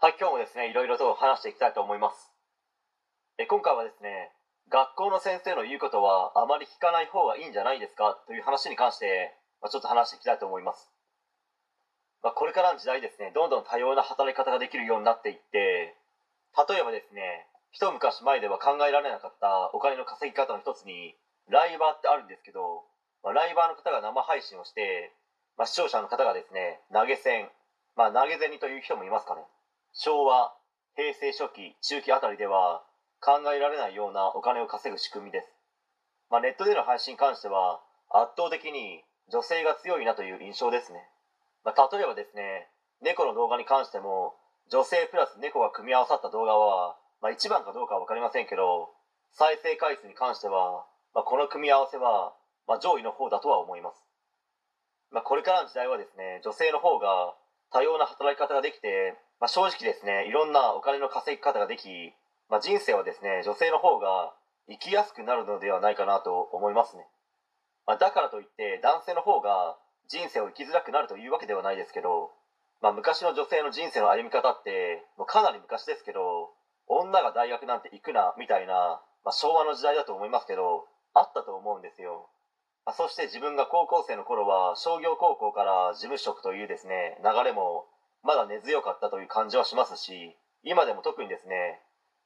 はい、今日もですね、いろいろと話していきたいと思います。え今回はですね、学校の先生の言うことはあまり聞かない方がいいんじゃないですか？という話に関して、まあ、ちょっと話していきたいと思います。まあ、これからの時代ですね、どんどん多様な働き方ができるようになっていって、例えばですね、一昔前では考えられなかったお金の稼ぎ方の一つに、ライバーってあるんですけど、まあ、ライバーの方が生配信をして、まあ、視聴者の方がですね、投げ銭、まあ、投げ銭という人もいますかね。昭和、平成初期、中期あたりでは考えられないようなお金を稼ぐ仕組みです。まあ、ネットでの配信に関しては圧倒的に女性が強いなという印象ですね。まあ、例えばですね、猫の動画に関しても女性プラス猫が組み合わさった動画は、まあ、一番かどうかは分かりませんけど、再生回数に関しては、まあ、この組み合わせは、まあ、上位の方だとは思います。ま、これからの時代はですね、女性の方が多様な働き方ができて、まあ、正直ですねいろんなお金の稼ぎ方ができ、まあ、人生はですね女性の方が生きやすくなるのではないかなと思いますね、まあ、だからといって男性の方が人生を生きづらくなるというわけではないですけど、まあ、昔の女性の人生の歩み方ってもうかなり昔ですけど女が大学なんて行くなみたいな、まあ、昭和の時代だと思いますけどあったと思うんですよ。まあ、そして自分が高校生の頃は商業高校から事務職というですね流れもまだ根強かったという感じはしますし今でも特にですね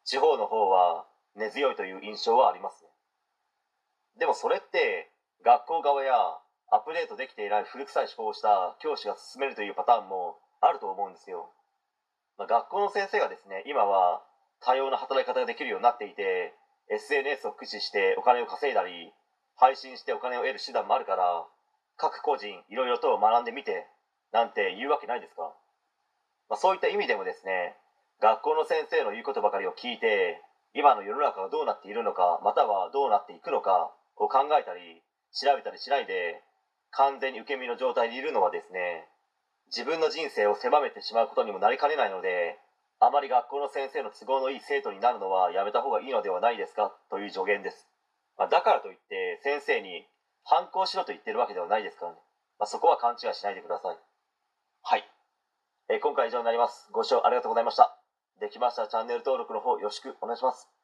地方の方は根強いという印象はありますね。でもそれって学校側やアップデートできていない古臭い思考をした教師が進めるというパターンもあると思うんですよ、まあ、学校の先生がですね今は多様な働き方ができるようになっていて SNS を駆使してお金を稼いだり配信してお金を得る手段もあるから各個人いろいろと学んでみてなんて言うわけないですか、まあ、そういった意味でもですね学校の先生の言うことばかりを聞いて今の世の中がどうなっているのかまたはどうなっていくのかを考えたり調べたりしないで完全に受け身の状態にいるのはですね自分の人生を狭めてしまうことにもなりかねないのであまり学校の先生の都合のいい生徒になるのはやめた方がいいのではないですかという助言です。まあ、だからといって先生に反抗しろと言ってるわけではないですからね、まあ、そこは勘違いしないでくださいはい、えー今回は以上になります。ご視聴ありがとうございました。できましたらチャンネル登録の方よろしくお願いします。